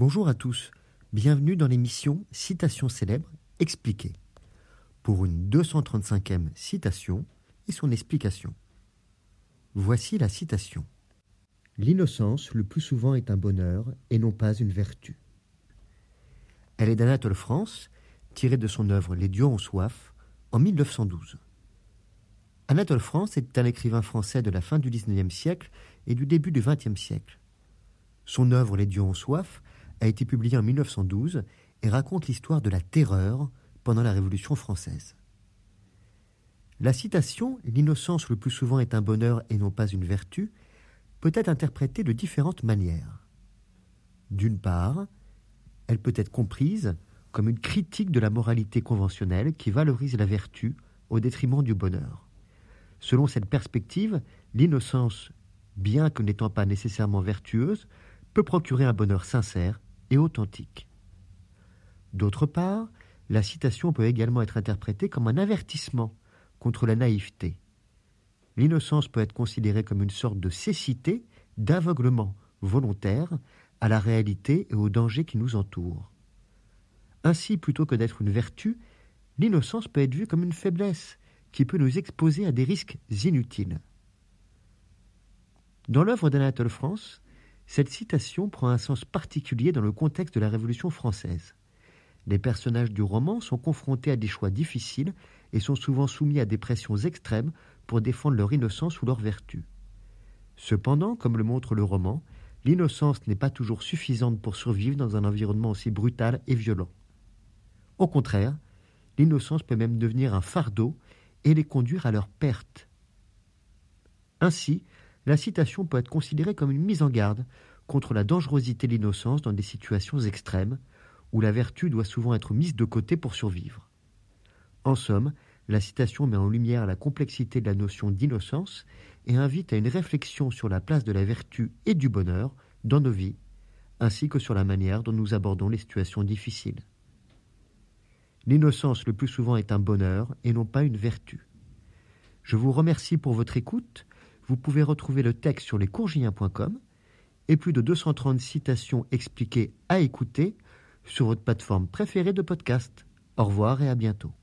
Bonjour à tous, bienvenue dans l'émission Citation célèbre expliquée. Pour une 235e citation et son explication. Voici la citation. L'innocence le plus souvent est un bonheur et non pas une vertu. Elle est d'Anatole France, tirée de son œuvre Les dieux ont soif, en 1912. Anatole France est un écrivain français de la fin du XIXe siècle et du début du XXe siècle. Son œuvre Les dieux ont soif a été publié en 1912 et raconte l'histoire de la terreur pendant la Révolution française. La citation L'innocence le plus souvent est un bonheur et non pas une vertu peut être interprétée de différentes manières. D'une part, elle peut être comprise comme une critique de la moralité conventionnelle qui valorise la vertu au détriment du bonheur. Selon cette perspective, l'innocence, bien que n'étant pas nécessairement vertueuse, peut procurer un bonheur sincère et authentique. D'autre part, la citation peut également être interprétée comme un avertissement contre la naïveté. L'innocence peut être considérée comme une sorte de cécité, d'aveuglement volontaire à la réalité et aux dangers qui nous entourent. Ainsi, plutôt que d'être une vertu, l'innocence peut être vue comme une faiblesse qui peut nous exposer à des risques inutiles. Dans l'œuvre d'Anatole France, cette citation prend un sens particulier dans le contexte de la Révolution française. Les personnages du roman sont confrontés à des choix difficiles et sont souvent soumis à des pressions extrêmes pour défendre leur innocence ou leur vertu. Cependant, comme le montre le roman, l'innocence n'est pas toujours suffisante pour survivre dans un environnement aussi brutal et violent. Au contraire, l'innocence peut même devenir un fardeau et les conduire à leur perte. Ainsi, la citation peut être considérée comme une mise en garde contre la dangerosité de l'innocence dans des situations extrêmes, où la vertu doit souvent être mise de côté pour survivre. En somme, la citation met en lumière la complexité de la notion d'innocence et invite à une réflexion sur la place de la vertu et du bonheur dans nos vies, ainsi que sur la manière dont nous abordons les situations difficiles. L'innocence le plus souvent est un bonheur et non pas une vertu. Je vous remercie pour votre écoute vous pouvez retrouver le texte sur lescourgiens.com et plus de 230 citations expliquées à écouter sur votre plateforme préférée de podcast. Au revoir et à bientôt.